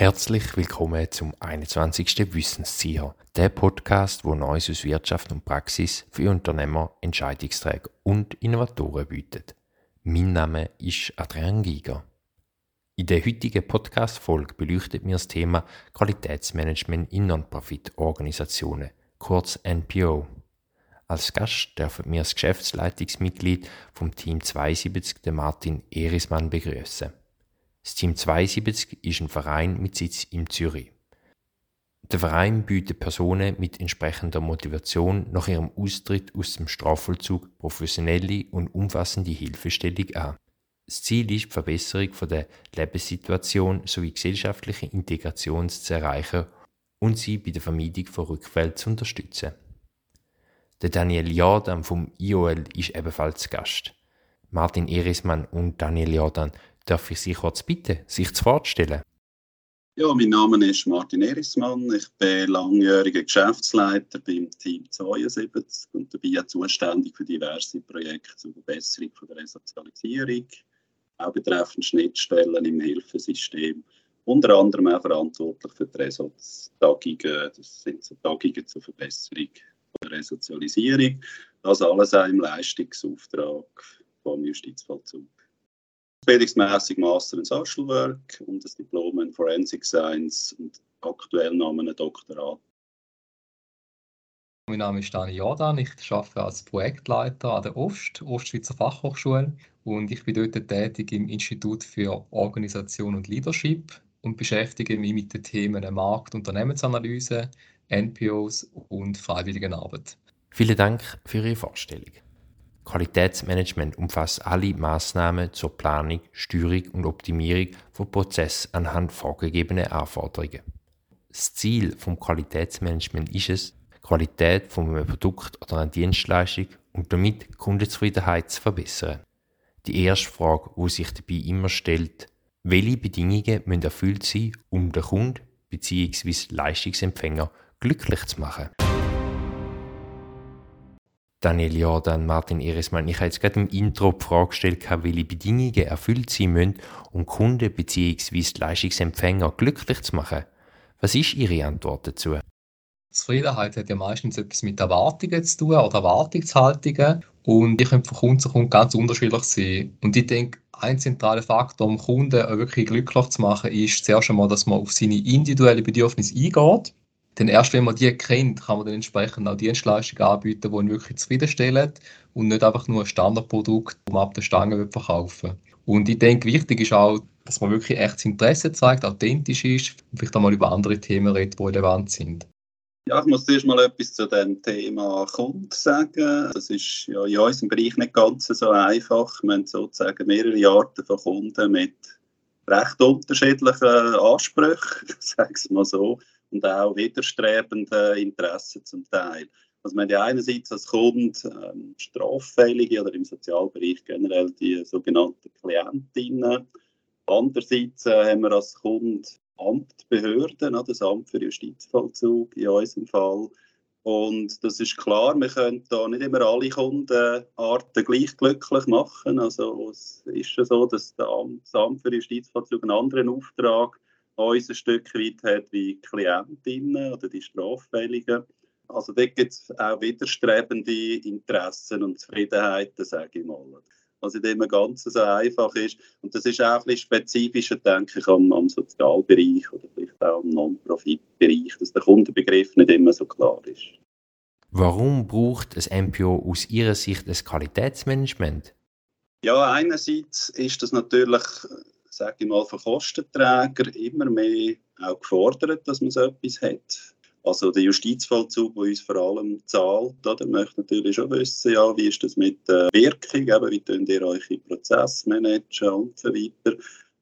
Herzlich willkommen zum 21. Wissenszieher, der Podcast, wo Neues aus Wirtschaft und Praxis für Unternehmer, Entscheidungsträger und Innovatoren bietet. Mein Name ist Adrian Giger. In der heutigen Podcast-Folge beleuchtet mir das Thema Qualitätsmanagement in Non-Profit-Organisationen, kurz NPO. Als Gast dürfen wir das Geschäftsleitungsmitglied vom Team 72, Martin Erismann, begrüßen. Das Team 72 ist ein Verein mit Sitz in Zürich. Der Verein bietet Personen mit entsprechender Motivation nach ihrem Austritt aus dem Strafvollzug professionelle und umfassende Hilfestellung an. Das Ziel ist die Verbesserung der Lebenssituation sowie gesellschaftliche Integration zu erreichen und sie bei der Vermeidung von Rückfällen zu unterstützen. Der Daniel Jordan vom IOL ist ebenfalls Gast. Martin Erismann und Daniel Jordan Darf ich Sie kurz bitten, sich zu vorstellen? Ja, mein Name ist Martin Erismann. Ich bin langjähriger Geschäftsleiter beim Team 72 und dabei zuständig für diverse Projekte zur Verbesserung der Resozialisierung, auch betreffend Schnittstellen im Hilfesystem. Unter anderem auch verantwortlich für die Resotz-Tagungen. Das sind so Tagungen zur Verbesserung der Resozialisierung. Das alles auch im Leistungsauftrag vom Justizvollzug bildungsmäßig Master in Social Work und das Diplom in Forensic Science und aktuell noch ein Doktorat. Mein Name ist Dani Jordan, ich arbeite als Projektleiter an der OST, Ostschweizer Fachhochschule und ich bin dort tätig im Institut für Organisation und Leadership und beschäftige mich mit den Themen Markt- und Unternehmensanalyse, NPOs und Freiwilligenarbeit. Vielen Dank für Ihre Vorstellung. Qualitätsmanagement umfasst alle Maßnahmen zur Planung, Steuerung und Optimierung von Prozessen anhand vorgegebener Anforderungen. Das Ziel vom Qualitätsmanagement ist es, die Qualität von einem Produkt oder einer Dienstleistung und damit Kundenzufriedenheit zu verbessern. Die erste Frage, die sich dabei immer stellt, welche Bedingungen müssen erfüllt sein, um den Kunden bzw. Leistungsempfänger glücklich zu machen? Daniel Jordan, Martin Irismann. Ich habe jetzt gerade im Intro die Frage gestellt, welche Bedingungen erfüllt sein müssen, um Kunden bzw. Leistungsempfänger glücklich zu machen. Was ist Ihre Antwort dazu? Zufriedenheit hat ja meistens etwas mit Erwartungen zu tun oder Erwartungshaltungen. Und die können von Kunden zu Kunden ganz unterschiedlich sein. Und ich denke, ein zentraler Faktor, um Kunden wirklich glücklich zu machen, ist zuerst einmal, dass man auf seine individuellen Bedürfnisse eingeht dann erst wenn man die kennt, kann man dann entsprechend auch Dienstleistungen anbieten, die ihn wirklich zufriedenstellen und nicht einfach nur ein Standardprodukt, das man ab der Stange verkaufen will. Und ich denke, wichtig ist auch, dass man wirklich echtes Interesse zeigt, authentisch ist und vielleicht auch mal über andere Themen redet, die relevant sind. Ja, ich muss zuerst mal etwas zu dem Thema Kunden sagen. Das ist ja in unserem Bereich nicht ganz so einfach. Wir haben sozusagen mehrere Arten von Kunden mit recht unterschiedlichen Ansprüchen, sagen wir mal so und auch widerstrebende Interessen zum Teil. Also man ja einerseits als Kunde ähm, Straffällige oder im Sozialbereich generell die sogenannten Klientinnen. Andererseits äh, haben wir als Kunde Amtbehörden, das Amt für Justizvollzug in unserem Fall. Und das ist klar, wir können da nicht immer alle Kundenarten gleich glücklich machen. Also es ist schon so, dass das Amt für Justizvollzug einen anderen Auftrag hat uns ein Stück weit hat wie Klientinnen oder die Straffälligen. Also da gibt es auch widerstrebende Interessen und Zufriedenheiten, sage ich mal. Was nicht immer ganz so einfach ist. Und das ist auch ein bisschen spezifischer, denke ich, am, am Sozialbereich oder vielleicht auch am Non-Profit-Bereich, dass der Kundenbegriff nicht immer so klar ist. Warum braucht ein MPO aus Ihrer Sicht ein Qualitätsmanagement? Ja, einerseits ist das natürlich sage ich mal, von Kostenträgern immer mehr auch gefordert, dass man so etwas hat. Also der Justizvollzug, der uns vor allem zahlt, der möchte natürlich schon wissen, ja, wie ist das mit der Wirkung, eben, wie könnt ihr eure Prozesse managen und so weiter.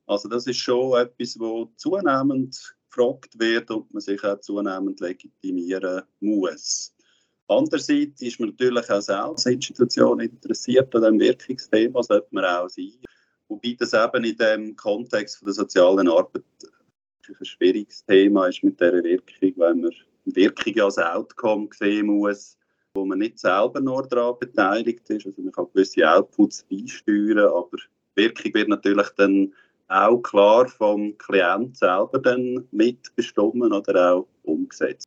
Also das ist schon etwas, wo zunehmend gefragt wird und man sich auch zunehmend legitimieren muss. Andererseits ist man natürlich auch selbst als Institution interessiert an diesem Wirkungsthema, sollte man auch sein. Wobei das eben in dem Kontext der sozialen Arbeit ein schwieriges Thema ist mit dieser Wirkung, weil man Wirkung als Outcome sehen muss, wo man nicht selber nur daran beteiligt ist. Also man kann gewisse Outputs beisteuern, aber Wirkung wird natürlich dann auch klar vom Klient selber dann mitbestimmen oder auch umgesetzt.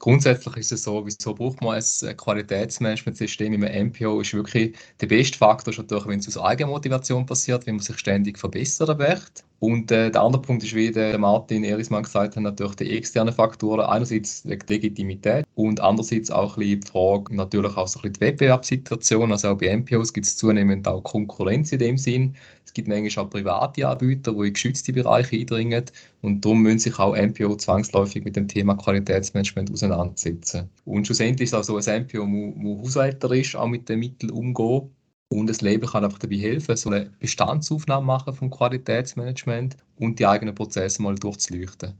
Grundsätzlich ist es so, wieso braucht man ein Qualitätsmanagementsystem im MPO, ist wirklich der beste Faktor schon durch, wenn es aus Eigenmotivation passiert, wenn man sich ständig verbessern möchte. Und äh, der andere Punkt ist, wie der Martin Erismann gesagt hat, natürlich die externen Faktoren. Einerseits die Legitimität und andererseits auch ein bisschen die Frage, natürlich auch so ein bisschen die Wettbewerbssituation. Also auch bei MPOs gibt es zunehmend auch Konkurrenz in dem Sinn. Es gibt manchmal auch private Anbieter, die in geschützte Bereiche eindringen. Und darum müssen sich auch MPO zwangsläufig mit dem Thema Qualitätsmanagement auseinandersetzen. Und schlussendlich ist es auch so, ein MPO muss haushälterisch auch mit den Mitteln umgehen. Und das Label kann einfach dabei helfen, so eine Bestandsaufnahme machen vom Qualitätsmanagement und die eigenen Prozesse mal durchzuleuchten.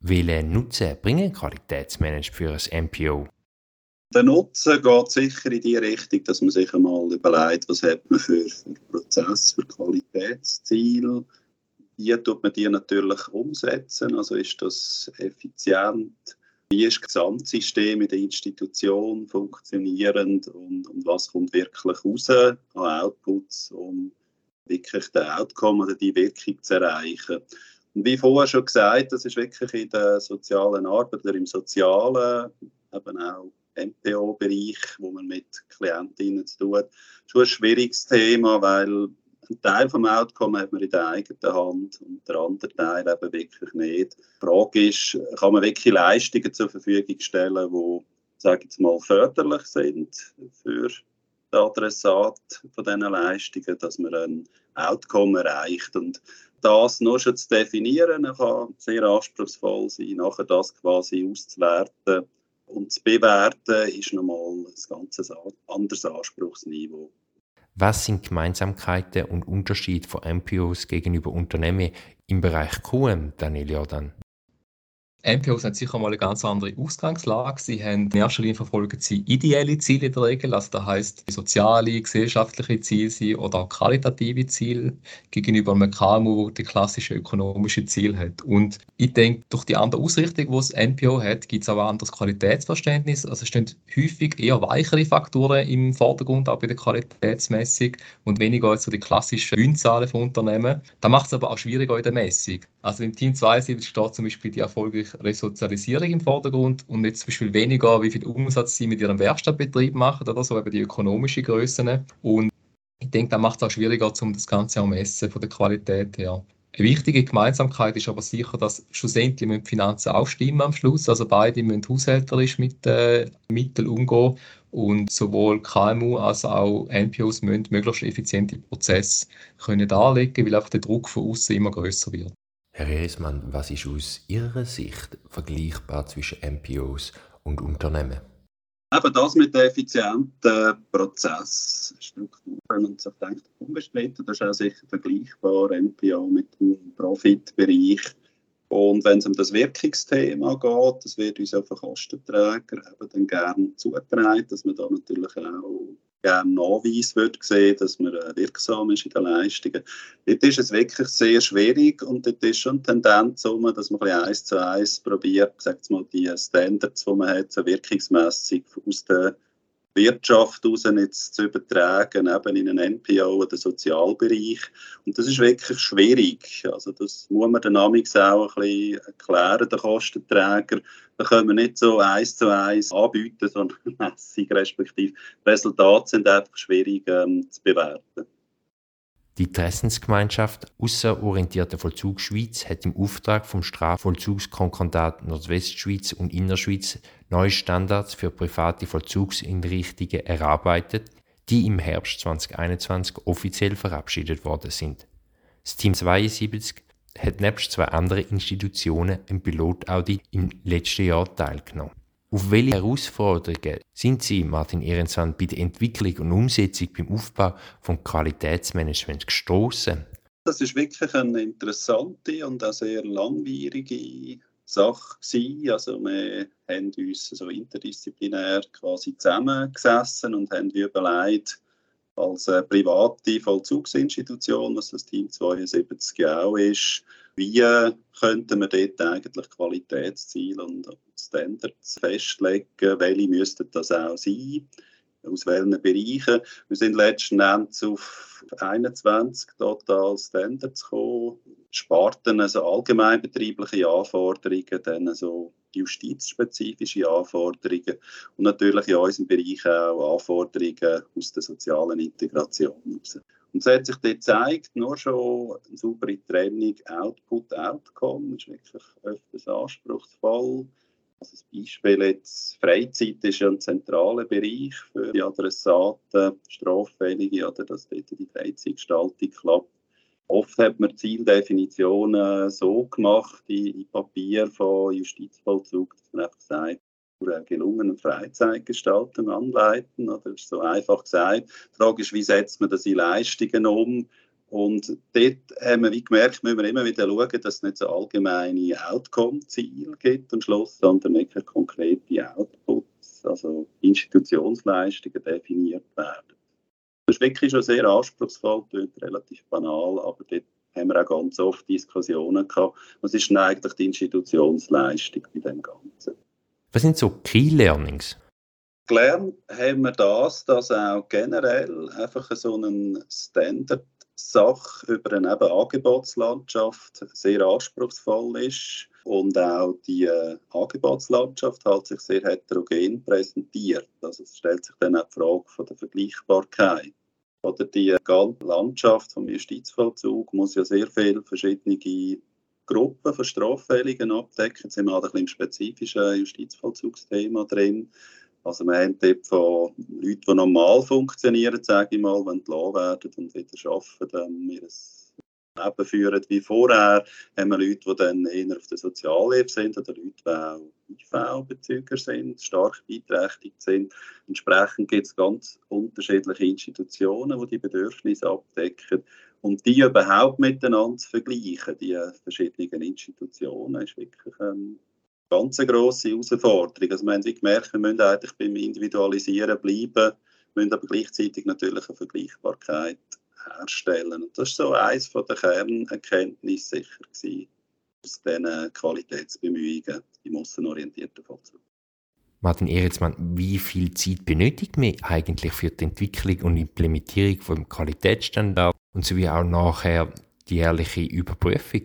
Welchen Nutzen bringen Qualitätsmanagement für ein MPO? Der Nutzen geht sicher in die Richtung, dass man sich einmal überlegt, was hat man für, für Prozess, für Qualitätsziele. Wie tut man die natürlich umsetzen? Also ist das effizient? Wie ist das Gesamtsystem in der Institution funktionierend und, und was kommt wirklich raus an Outputs, um wirklich den Outcome oder die Wirkung zu erreichen? Und wie vorher schon gesagt, das ist wirklich in der sozialen Arbeit oder im Sozialen eben auch MPO-Bereich, wo man mit Klientinnen zu tun hat, schon ein schwieriges Thema, weil ein Teil vom Outcome hat man in der eigenen Hand und der andere Teil eben wirklich nicht. Die Frage ist, kann man wirklich Leistungen zur Verfügung stellen, die, sage ich jetzt mal, förderlich sind für den Adressat von diesen Leistungen, dass man ein Outcome erreicht. Und das nur schon zu definieren, kann sehr anspruchsvoll sein, nachher das quasi auszuwerten und zu bewerten ist nochmal ein ganz anderes Anspruchsniveau. Was sind Gemeinsamkeiten und Unterschiede von MPOs gegenüber Unternehmen im Bereich QM, Daniel Jordan? MPOs haben sicher mal eine ganz andere Ausgangslage. Sie haben in erster Linie verfolgen sie ideelle Ziele in der Regel, also das heißt soziale, gesellschaftliche Ziele oder auch qualitative Ziele gegenüber einem KMU, der die klassische ökonomische Ziel hat. Und ich denke, durch die andere Ausrichtung, die das NPO hat, gibt es auch ein anderes Qualitätsverständnis. Also es stehen häufig eher weichere Faktoren im Vordergrund, auch bei der Qualitätsmessung und weniger als so die klassischen Gewinnzahlen von Unternehmen. Da macht es aber auch schwieriger in der Messung. Also im Team 72 steht zum Beispiel die erfolgreiche Resozialisierung im Vordergrund und nicht zum Beispiel weniger, wie viel Umsatz sie mit ihrem Werkstattbetrieb machen oder so, eben die ökonomischen Größen. Und ich denke, da macht es auch schwieriger, um das Ganze auch messen von der Qualität her. Eine wichtige Gemeinsamkeit ist aber sicher, dass schlussendlich mit Finanzen auch stimmen am Schluss. Also beide müssen haushälterisch mit äh, Mitteln umgehen und sowohl KMU als auch NPOs müssen möglichst effiziente Prozesse können darlegen, weil einfach der Druck von außen immer größer wird. Herr Reismann, was ist aus Ihrer Sicht vergleichbar zwischen MPOs und Unternehmen? Eben das mit den effizienten Prozessstrukturen und so, denke ich, unbestritten. Das ist auch sicher vergleichbar, MPO mit dem Profitbereich. Und wenn es um das Wirkungsthema geht, das wird uns den Kostenträger eben dann gerne zugetragen, dass man da natürlich auch gerne Nachweis würde sehen, dass man äh, wirksam ist in den Leistungen. Dort ist es wirklich sehr schwierig und dort ist schon eine Tendenz, dass man ein eins zu eins probiert, die Standards, die man hat, so wirkungsmässig aus der Wirtschaft raus jetzt zu übertragen, eben in einen NPO oder Sozialbereich. Und das ist wirklich schwierig. Also das muss man den Amix auch ein bisschen erklären, den Kostenträger. Da können wir nicht so eins zu eins anbieten, sondern Messung respektive Resultate sind einfach schwierig ähm, zu bewerten. Die Interessensgemeinschaft Außerorientierte Vollzugsschweiz hat im Auftrag vom Strafvollzugskonkordat Nordwestschweiz und Innerschweiz neue Standards für private Vollzugseinrichtungen erarbeitet, die im Herbst 2021 offiziell verabschiedet worden sind. Das Team 72 hat nebst zwei anderen Institutionen im Pilotaudit im letzten Jahr teilgenommen. Auf welche Herausforderungen sind Sie, Martin Ehrensand, bei der Entwicklung und Umsetzung beim Aufbau von Qualitätsmanagement gestoßen? Das ist wirklich eine interessante und auch sehr langwierige Sache. Also wir haben uns so interdisziplinär quasi zusammengesessen und haben überlegt, als private Vollzugsinstitution, was das Team 72 auch ist, wie könnten wir dort eigentlich Qualitätsziele und Standards festlegen? Welche müssten das auch sein? Aus welchen Bereichen? Wir sind letzten Endes auf 21 total Standards gekommen Sparten, also allgemeinbetriebliche Anforderungen, dann so justizspezifische Anforderungen und natürlich in unserem Bereich auch Anforderungen aus der sozialen Integration. Und es hat sich dort gezeigt, nur schon eine saubere Trennung Output-Outcome ist wirklich öfters anspruchsvoll. Also das Beispiel jetzt, Freizeit ist ja ein zentraler Bereich für die Adressaten, Straffällige, oder dass dort die Freizeitgestaltung klappt. Oft hat man Zieldefinitionen so gemacht in, Papier von Justizvollzug, dass man einfach sagt, gelungenen Freizeitgestaltung anleiten. Oder ist so einfach gesagt. Die Frage ist, wie setzt man das in Leistungen um? Und dort haben wir wie gemerkt, müssen wir immer wieder schauen, dass es nicht so allgemeine Outcome-Ziele gibt am Schluss, sondern wirklich konkrete Outputs, also Institutionsleistungen definiert werden. Das ist wirklich schon sehr anspruchsvoll, klingt relativ banal, aber dort haben wir auch ganz oft Diskussionen gehabt. Was ist denn eigentlich die Institutionsleistung bei dem Ganzen? Was sind so Key Learnings? Gelernt haben wir das, dass auch generell einfach so ein Standard Sache über eine Angebotslandschaft sehr anspruchsvoll ist und auch die äh, Angebotslandschaft halt sich sehr heterogen präsentiert. Also es stellt sich dann auch die Frage von der Vergleichbarkeit. Oder die ganze Landschaft vom Justizvollzug muss ja sehr viele verschiedene Gruppen von Straffälligen abdecken. Jetzt sind wir halt ein bisschen im spezifischen Justizvollzugsthema drin. Also wir haben dort von Leuten, die normal funktionieren, sage ich mal, wenn entlassen werden und wieder arbeiten, dann ihr Leben führen wie vorher, haben wir Leute, die dann eher auf der Soziallehre sind oder Leute, die auch IV-Bezüger sind, stark beeinträchtigt sind. Entsprechend gibt es ganz unterschiedliche Institutionen, die die Bedürfnisse abdecken. Und die überhaupt miteinander zu vergleichen, die verschiedenen Institutionen, ist wirklich ähm, eine ganz grosse Herausforderung. Also wir haben gemerkt, wir müssen eigentlich beim Individualisieren bleiben, müssen aber gleichzeitig natürlich eine Vergleichbarkeit herstellen. Und das ist so eines der Kernerkenntnisse sicher gewesen, aus diesen Qualitätsbemühungen im außenorientierten Vollzug. Martin Ehritzmann, wie viel Zeit benötigt man eigentlich für die Entwicklung und Implementierung vom Qualitätsstandard und sowie auch nachher die jährliche Überprüfung?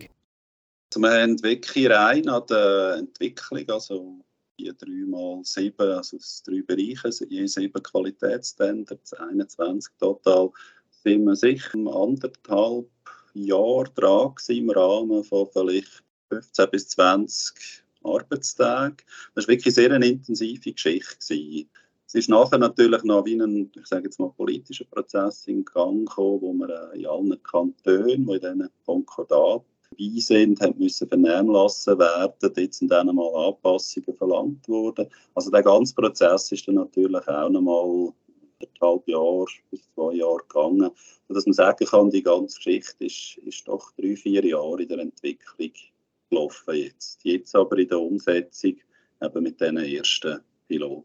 Also wir haben wirklich rein an der Entwicklung, also die drei mal sieben, also das drei Bereiche, je sieben Qualitätsstandards, 21 total, sind wir sicher anderthalb Jahre dran im Rahmen von vielleicht 15 bis 20 Arbeitstagen. Das war wirklich sehr eine intensive Geschichte. Es ist nachher natürlich noch wie ein, ich sage jetzt mal, politischer Prozess in Gang gekommen, wo wir in allen Kantonen, die in diesen Konkordat dabei sind, haben müssen vernehmlassen werden. Dort sind dann mal Anpassungen verlangt worden. Also der ganze Prozess ist dann natürlich auch noch mal anderthalb Jahre bis zwei Jahre gegangen. Und dass man sagen kann, die ganze Geschichte ist, ist doch drei, vier Jahre in der Entwicklung gelaufen jetzt. Jetzt aber in der Umsetzung eben mit diesen ersten Piloten.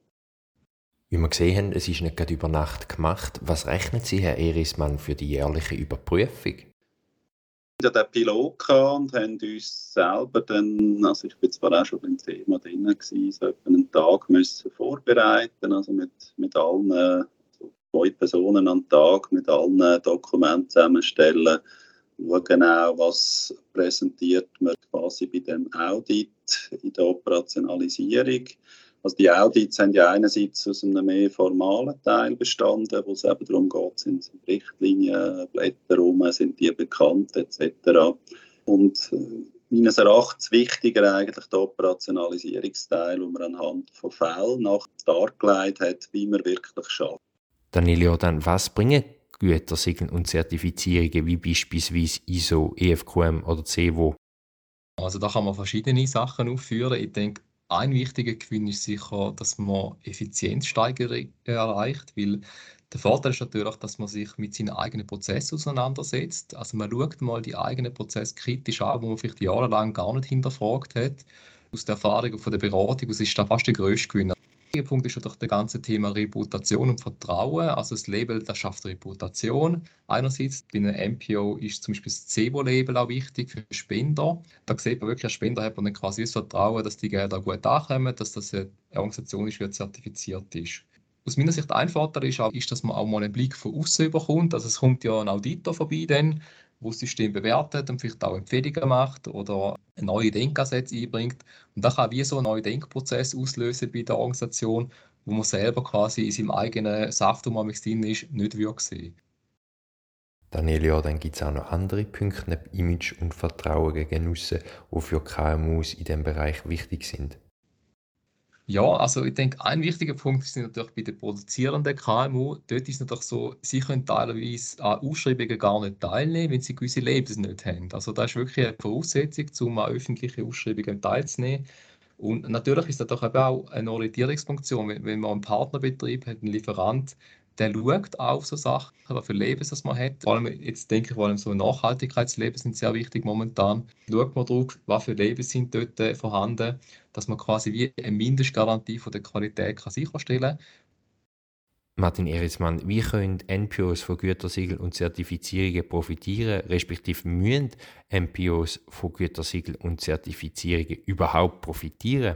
Wie wir gesehen haben, es ist nicht gerade über Nacht gemacht. Was rechnen Sie, Herr Erismann, für die jährliche Überprüfung? Hatten den Pilot und haben uns selber dann, also ich bin zwar auch schon beim Thema drin gewesen, so einen Tag müssen vorbereiten, also mit, mit allen zwei Personen am Tag mit allen Dokumenten zusammenstellen, schauen genau, was präsentiert man quasi bei dem Audit in der Operationalisierung. Also die Audits haben ja einerseits aus einem mehr formalen Teil bestanden, wo es eben darum geht, sind Richtlinien, Blätter rum, sind die bekannt etc. Und äh, meines Erachtens wichtiger eigentlich der Operationalisierungsteil, wo man anhand von Fällen nach dargelegt hat, wie man wirklich schafft. Danilo, dann was bringen Gütersiegel und Zertifizierungen wie beispielsweise ISO, EFQM oder CEVO? Also da kann man verschiedene Sachen aufführen. Ich denke, ein wichtiger Gewinn ist sicher, dass man Effizienzsteigerung erreicht, weil der Vorteil ist natürlich, dass man sich mit seinen eigenen Prozessen auseinandersetzt. Also man schaut mal die eigenen Prozesse kritisch an, wo man vielleicht jahrelang gar nicht hinterfragt hat. Aus der Erfahrung von der Beratung, das ist da fast der größte Gewinn. Ein Punkt ist natürlich das ganze Thema Reputation und Vertrauen. Also das Label, das schafft Reputation. Einerseits bei einem MPO ist zum Beispiel das CEBO-Label auch wichtig für Spender. Da sieht man wirklich, als Spender hat man dann quasi das Vertrauen, dass die Gelder gut ankommen, dass das eine Organisation ist, die zertifiziert ist. Aus meiner Sicht ein Vorteil ist, auch, ist, dass man auch mal einen Blick von außen bekommt. Also es kommt ja ein Auditor vorbei, dann, wo das System bewertet und vielleicht auch Empfehlungen macht oder neue Denkansätze einbringt. Und das kann wie so einen neuen Denkprozess auslösen bei der Organisation, wo man selber quasi in seinem eigenen Saft, wo man drin ist, nicht sehen. Daniel, ja, dann gibt es auch noch andere Punkte neben Image und Vertrauen gegen aussen, die für KMUs in diesem Bereich wichtig sind. Ja, also ich denke, ein wichtiger Punkt ist natürlich bei den produzierenden KMU. Dort ist es natürlich so, sie können teilweise an Ausschreibungen gar nicht teilnehmen, wenn sie gewisse Labels nicht haben. Also das ist wirklich eine Voraussetzung, um an öffentlichen Ausschreibungen teilzunehmen. Und natürlich ist das doch auch eine Orientierungsfunktion, wenn, wenn man einen Partnerbetrieb hat, einen Lieferant, der schaut auf so Sachen, was für Leben das man hat. Vor allem, jetzt denke ich, vor allem so Nachhaltigkeitsleben sind sehr wichtig momentan. Schaut man drauf, was für Leben sind dort äh, vorhanden, dass man quasi wie eine Mindestgarantie von der Qualität kann sicherstellen kann. Martin Erismann, wie können NPOs von Gütersiegeln und Zertifizierungen profitieren, respektive müssen NPOs von Gütersiegeln und Zertifizierungen überhaupt profitieren?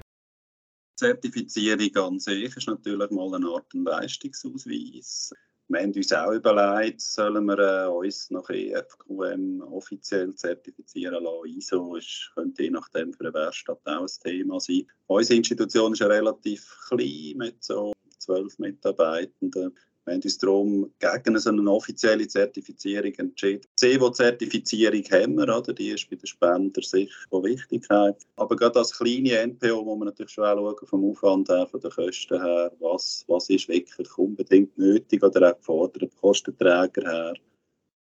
Zertifizierung an sich ist natürlich mal eine Art Leistungsausweis. Wir haben uns auch überlegt, sollen wir äh, uns nach EFQM offiziell zertifizieren lassen. ISO ist, könnte je nachdem für eine Werkstatt auch ein Thema sein. Unsere Institution ist relativ klein mit so zwölf Mitarbeitenden. Wir haben uns darum gegen eine offizielle Zertifizierung entschieden. Die CEVO-Zertifizierung haben wir, oder? die ist bei den Spendern sicher von Wichtigkeit. Aber gerade als kleine NPO muss man natürlich schon schauen, vom Aufwand her, von den Kosten her, was, was ist wirklich unbedingt nötig oder auch gefordert, Kostenträger her.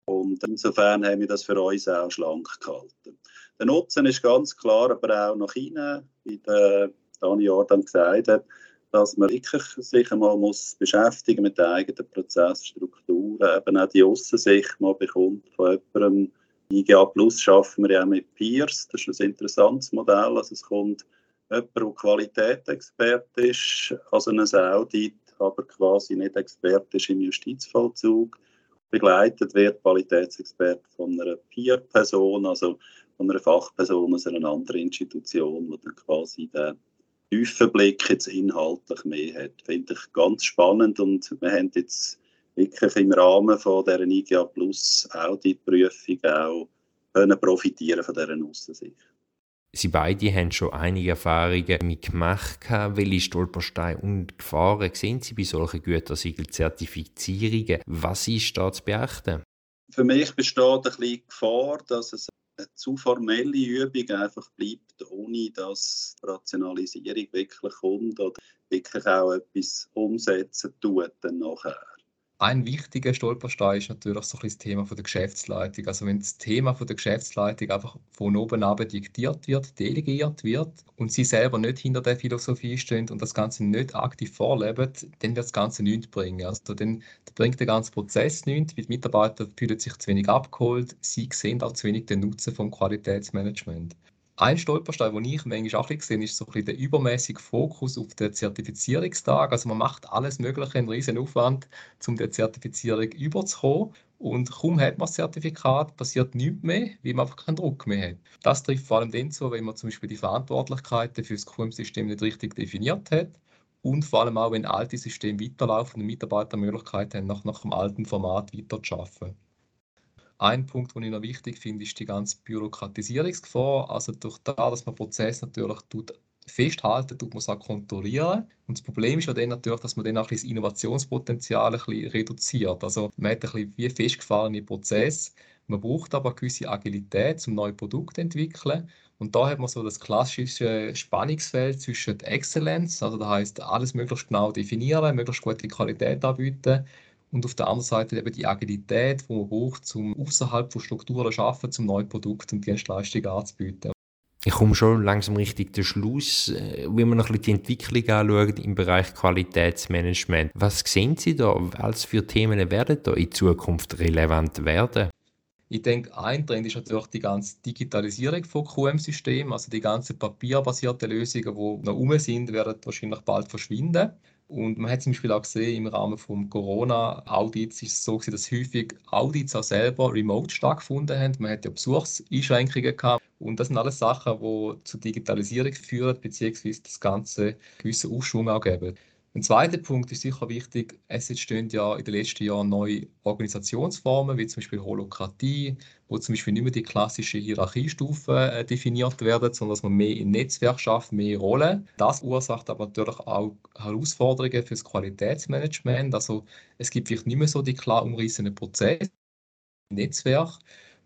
Und insofern haben wir das für uns auch schlank gehalten. Der Nutzen ist ganz klar, aber auch nach innen, wie der Dani Jordan gesagt hat, dass man wirklich sich einmal muss beschäftigen mit der eigenen Prozessstruktur, eben auch die Aussensicht mal bekommt von jemandem. IGA Plus schaffen wir ja mit Peers, das ist ein interessantes Modell, also es kommt jemand, der Qualitätsexperte ist, also ein Audit, aber quasi nicht Experte ist im Justizvollzug, begleitet wird Qualitätsexperte von einer Peer-Person, also von einer Fachperson aus einer anderen Institution, die dann quasi den tiefen Blick jetzt inhaltlich mehr hat. Finde ich ganz spannend und wir haben jetzt wirklich im Rahmen von dieser IGA Plus Auditprüfung auch können profitieren von dieser Aussensicht. Sie beide haben schon einige Erfahrungen mitgemacht. Welche Stolpersteine und Gefahren sehen Sie bei solchen Gütesiegel-Zertifizierungen? Was ist da zu beachten? Für mich besteht ein bisschen die Gefahr, dass es zu formelle Übung einfach bleibt, ohne dass Rationalisierung wirklich kommt oder wirklich auch etwas umsetzen tut dann nachher. Ein wichtiger Stolperstein ist natürlich so ein das Thema von der Geschäftsleitung. Also wenn das Thema von der Geschäftsleitung einfach von oben ab diktiert wird, delegiert wird und sie selber nicht hinter der Philosophie stehen und das Ganze nicht aktiv vorleben, dann wird das Ganze nichts bringen. Also dann bringt der ganze Prozess nichts, weil die Mitarbeiter fühlen sich zu wenig abgeholt, sie sehen auch zu wenig den Nutzen vom Qualitätsmanagement. Ein Stolperstein, den ich manchmal auch sehe, ist so ein der übermäßige Fokus auf den Zertifizierungstag. Also man macht alles Mögliche, einen riesen Aufwand, um der Zertifizierung überzukommen. Und kaum hat man das Zertifikat, passiert nichts mehr, weil man einfach keinen Druck mehr hat. Das trifft vor allem dann zu, wenn man zum Beispiel die Verantwortlichkeiten für das QM-System nicht richtig definiert hat. Und vor allem auch, wenn alte Systeme weiterlaufen und Mitarbeiter Möglichkeit haben, nach, nach dem alten Format weiterzuarbeiten. Ein Punkt, den ich noch wichtig finde, ist die ganze Bürokratisierungsgefahr. Also durch das, dass man Prozess natürlich tut, festhalten, tut man es auch kontrollieren. Und das Problem ist ja dann natürlich, dass man dann auch das Innovationspotenzial ein bisschen reduziert. Also man hat ein bisschen wie festgefahrene Prozesse. Man braucht aber gewisse Agilität, um neue Produkte zu entwickeln. Und da hat man so das klassische Spannungsfeld zwischen Exzellenz, also das heißt alles möglichst genau definieren, möglichst gute Qualität anbieten und auf der anderen Seite eben die Agilität, die man braucht, um außerhalb von Strukturen zu arbeiten, um neue Produkte und Dienstleistungen anzubieten. Ich komme schon langsam richtig zum Schluss, äh, wenn man noch ein bisschen die Entwicklung anschaut im Bereich Qualitätsmanagement. Was sehen Sie da? Was für Themen werden da in Zukunft relevant werden? Ich denke, ein Trend ist natürlich die ganze Digitalisierung von QM-Systemen, also die ganzen papierbasierten Lösungen, die noch um sind, werden wahrscheinlich bald verschwinden. Und man hat zum Beispiel auch gesehen, im Rahmen des Corona-Audits ist es so gewesen, dass häufig Audits auch selber remote stattgefunden haben. Man hat ja Besuchseinschränkungen gehabt. Und das sind alles Sachen, die zur Digitalisierung führen, beziehungsweise das Ganze gewissen Aufschwung auch geben. Ein zweiter Punkt ist sicher wichtig, es entstehen ja in den letzten Jahren neue Organisationsformen, wie zum Beispiel Holokratie, wo zum Beispiel nicht mehr die klassischen Hierarchiestufen äh, definiert werden, sondern dass man mehr im Netzwerk schafft, mehr Rollen. Das verursacht aber natürlich auch Herausforderungen für das Qualitätsmanagement. Also es gibt vielleicht nicht mehr so die klar umrissenen Prozesse im Netzwerk.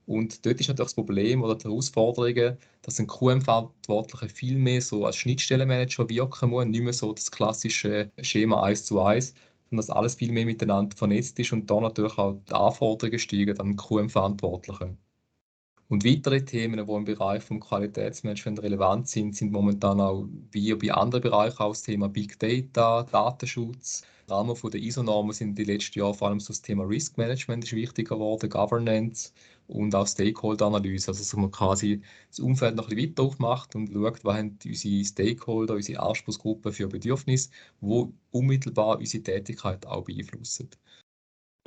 Und dort ist natürlich das Problem oder die Herausforderung, dass ein QM-Verantwortlicher viel mehr so als Schnittstellenmanager wirken muss, nicht mehr so das klassische Schema 1 zu 1, sondern dass alles viel mehr miteinander vernetzt ist und da natürlich auch die Anforderungen steigen an QM-Verantwortlichen. Und weitere Themen, die im Bereich vom Qualitätsmanagement relevant sind, sind momentan auch wie bei anderen Bereichen auch das Thema Big Data, Datenschutz. Im Rahmen der ISO-Normen sind in den letzten Jahren vor allem so das Thema Risk Management ist wichtiger geworden, Governance und auch Stakeholder-Analyse. Also, dass man quasi das Umfeld noch ein bisschen weiter aufmacht und schaut, was haben unsere Stakeholder, unsere Anspruchsgruppen für Bedürfnisse, die unmittelbar unsere Tätigkeit auch beeinflussen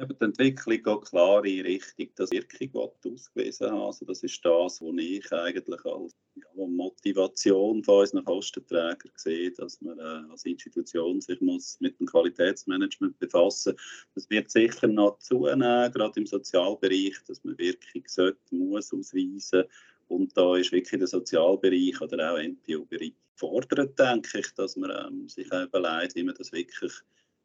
die Entwicklung geht klar in Richtung, dass Wirkung ausgewiesen haben. Also das ist das, was ich eigentlich als ja, Motivation von unseren Kostenträgern sehe, dass man äh, als Institution sich muss mit dem Qualitätsmanagement befassen muss. Das wird sicher noch zunehmen, gerade im Sozialbereich, dass man Wirkung sollte, muss ausweisen und da ist wirklich der Sozialbereich oder auch NPO-Bereich gefordert, denke ich, dass man ähm, sich überlegt, wie man das wirklich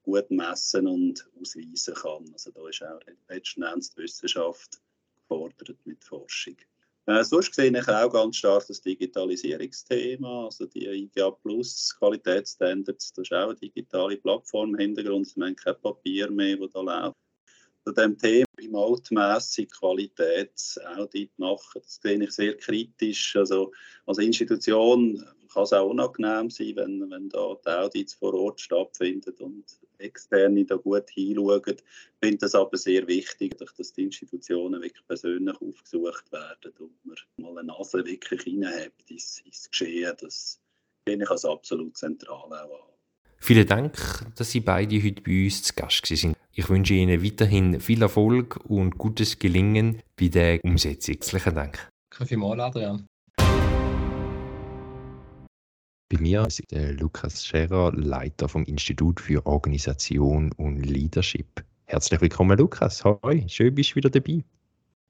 gut messen und ausweisen kann. Also da ist auch letzten Endes die Wissenschaft gefordert mit Forschung. Äh, sonst sehe ich auch ganz stark das Digitalisierungsthema, also die IGA Plus Qualitätsstandards, das ist auch eine digitale Plattform im Hintergrund, wir haben kein Papier mehr, das da läuft. Zu dem Thema remote-mässig Qualitätsaudit machen, das sehe ich sehr kritisch. Also als Institution kann es auch unangenehm sein, wenn, wenn da die Audits vor Ort stattfinden und Externe da gut hinschauen. Ich finde das aber sehr wichtig, dass die Institutionen wirklich persönlich aufgesucht werden und man mal eine Nase wirklich reinhebt ins, ins Geschehen. Das finde ich als absolut zentral auch an. Vielen Dank, dass Sie beide heute bei uns zu Gast sind. Ich wünsche Ihnen weiterhin viel Erfolg und gutes Gelingen bei der Umsetzung. Herzlichen Dank. Danke vielmals, Adrian. Bei mir ist der Lukas Scherer, Leiter vom Institut für Organisation und Leadership. Herzlich willkommen, Lukas. Hoi, schön bist du wieder dabei.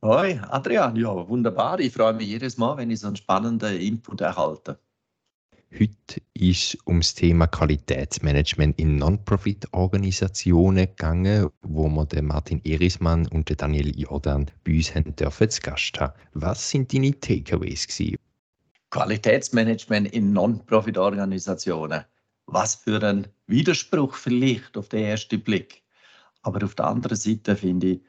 Hoi, Adrian. Ja, wunderbar. Ich freue mich jedes Mal, wenn ich so einen spannenden Input erhalte. Heute ist ums Thema Qualitätsmanagement in Non-Profit-Organisationen gegangen, wo wir den Martin Erismann und den Daniel Jordan bei uns haben dürfen zu Gast haben. Was sind deine Takeaways gewesen? Qualitätsmanagement in Non-Profit-Organisationen. Was für ein Widerspruch vielleicht auf den ersten Blick. Aber auf der anderen Seite finde ich,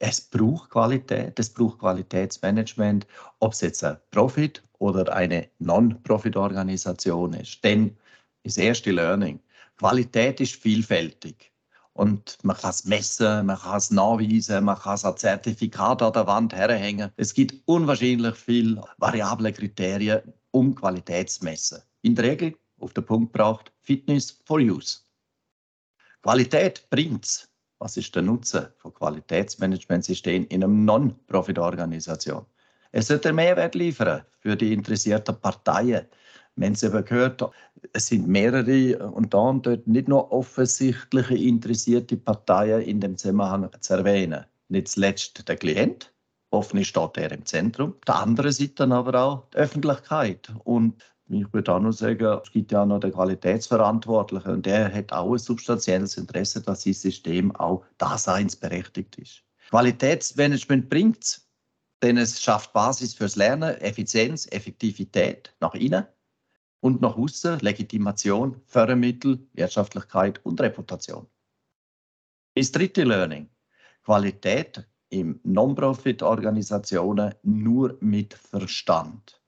es braucht Qualität, es braucht Qualitätsmanagement, ob es jetzt ein Profit oder eine Non-Profit-Organisation ist. Denn das erste Learning, Qualität ist vielfältig. Und man kann es messen, man kann es nachweisen, man kann es als Zertifikat an der Wand herhängen. Es gibt unwahrscheinlich viele variable Kriterien, um Qualität zu messen. In der Regel auf den Punkt braucht Fitness for Use. Qualität bringt es. Was ist der Nutzen von Qualitätsmanagementsystemen in einer Non-Profit-Organisation? Es sollte Mehrwert liefern für die interessierten Parteien, wir haben es eben gehört, es sind mehrere und da und dort nicht nur offensichtliche interessierte Parteien in dem Zusammenhang zu erwähnen. Nicht zuletzt der Klient, hoffentlich steht er im Zentrum. Der andere Seite aber auch die Öffentlichkeit. Und ich würde auch noch sagen, es gibt ja auch noch den Qualitätsverantwortlichen und der hat auch ein substanzielles Interesse, dass sein System auch daseinsberechtigt ist. Qualitätsmanagement bringt es, denn es schafft Basis fürs Lernen, Effizienz, Effektivität nach innen und nach außen Legitimation, Fördermittel, Wirtschaftlichkeit und Reputation. Das dritte Learning. Qualität im Non-Profit-Organisationen nur mit Verstand.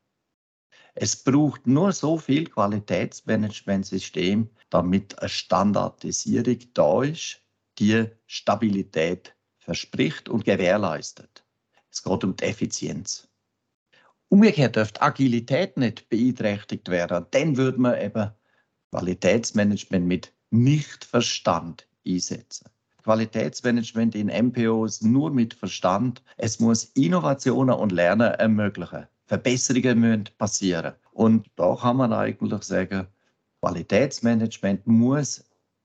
Es braucht nur so viel Qualitätsmanagementsystem, damit eine Standardisierung da ist, die Stabilität verspricht und gewährleistet. Es geht um die Effizienz. Umgekehrt dürfte Agilität nicht beeinträchtigt werden. Dann würde man eben Qualitätsmanagement mit Nichtverstand einsetzen. Qualitätsmanagement in MPOs nur mit Verstand. Es muss Innovationen und Lernen ermöglichen. Verbesserungen müssen passieren. Und da kann man eigentlich sagen, Qualitätsmanagement muss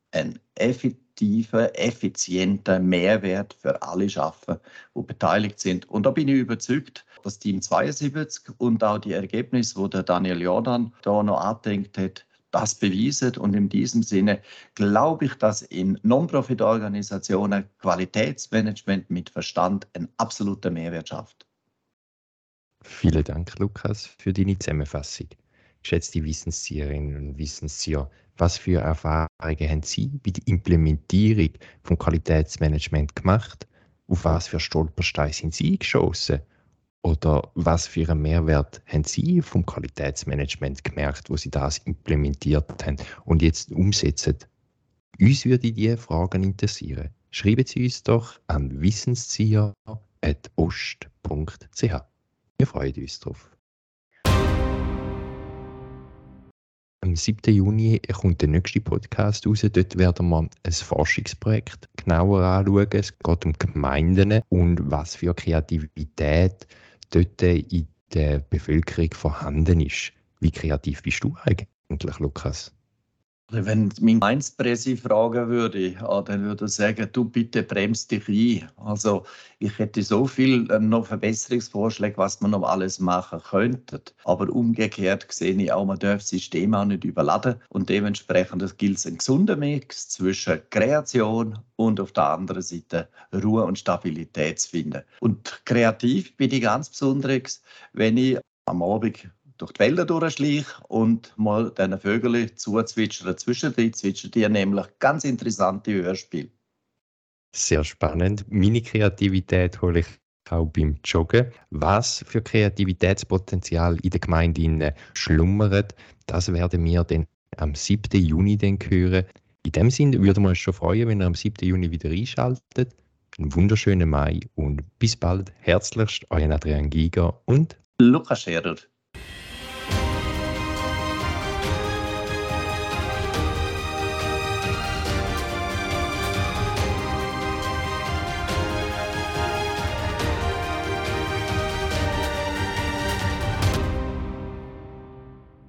einen effektiven, effizienten Mehrwert für alle schaffen, die beteiligt sind. Und da bin ich überzeugt, das Team 72 und auch die Ergebnisse, wo der Daniel Jordan da noch angedenkt hat, das beweisen. Und in diesem Sinne glaube ich, dass in Non-Profit-Organisationen Qualitätsmanagement mit Verstand einen absoluten Mehrwert schafft. Vielen Dank, Lukas, für deine Zusammenfassung. Geschätzte Wissenszieherinnen und Wissenszieher, was für Erfahrungen haben Sie bei der Implementierung von Qualitätsmanagement gemacht? Auf was für Stolpersteine sind Sie geschossen? Oder was für einen Mehrwert haben Sie vom Qualitätsmanagement gemerkt, wo Sie das implementiert haben und jetzt umsetzen? Uns würde diese Fragen interessieren. Schreiben Sie uns doch an wissenszieher.ost.ch. Wir freuen uns drauf. Am 7. Juni kommt der nächste Podcast raus. Dort werden wir ein Forschungsprojekt genauer anschauen. Es geht um Gemeinden und was für Kreativität dort in der Bevölkerung vorhanden ist. Wie kreativ bist du eigentlich, Lukas? Wenn mein Mainz-Presse fragen würde, dann würde er sagen, du bitte bremst dich ein. Also ich hätte so viel ähm, noch Verbesserungsvorschläge, was man noch alles machen könnte. Aber umgekehrt sehe ich auch, man darf das System auch nicht überladen. Und dementsprechend gilt es ein gesunder Mix zwischen Kreation und auf der anderen Seite Ruhe und Stabilität zu finden. Und kreativ bin ich ganz besonders, wenn ich am Abend durch die Wälder durchschleiche und mal diesen Vögeln zuzwitschern. Zwischendrin zwitschern die nämlich ganz interessante Hörspiele. Sehr spannend. Meine Kreativität hole ich auch beim Joggen. Was für Kreativitätspotenzial in der Gemeinde schlummert, das werden wir dann am 7. Juni dann hören. In dem Sinne würden wir uns schon freuen, wenn ihr am 7. Juni wieder einschaltet. Einen wunderschönen Mai und bis bald. Herzlichst, euer Adrian Giger und Lukas Scherer.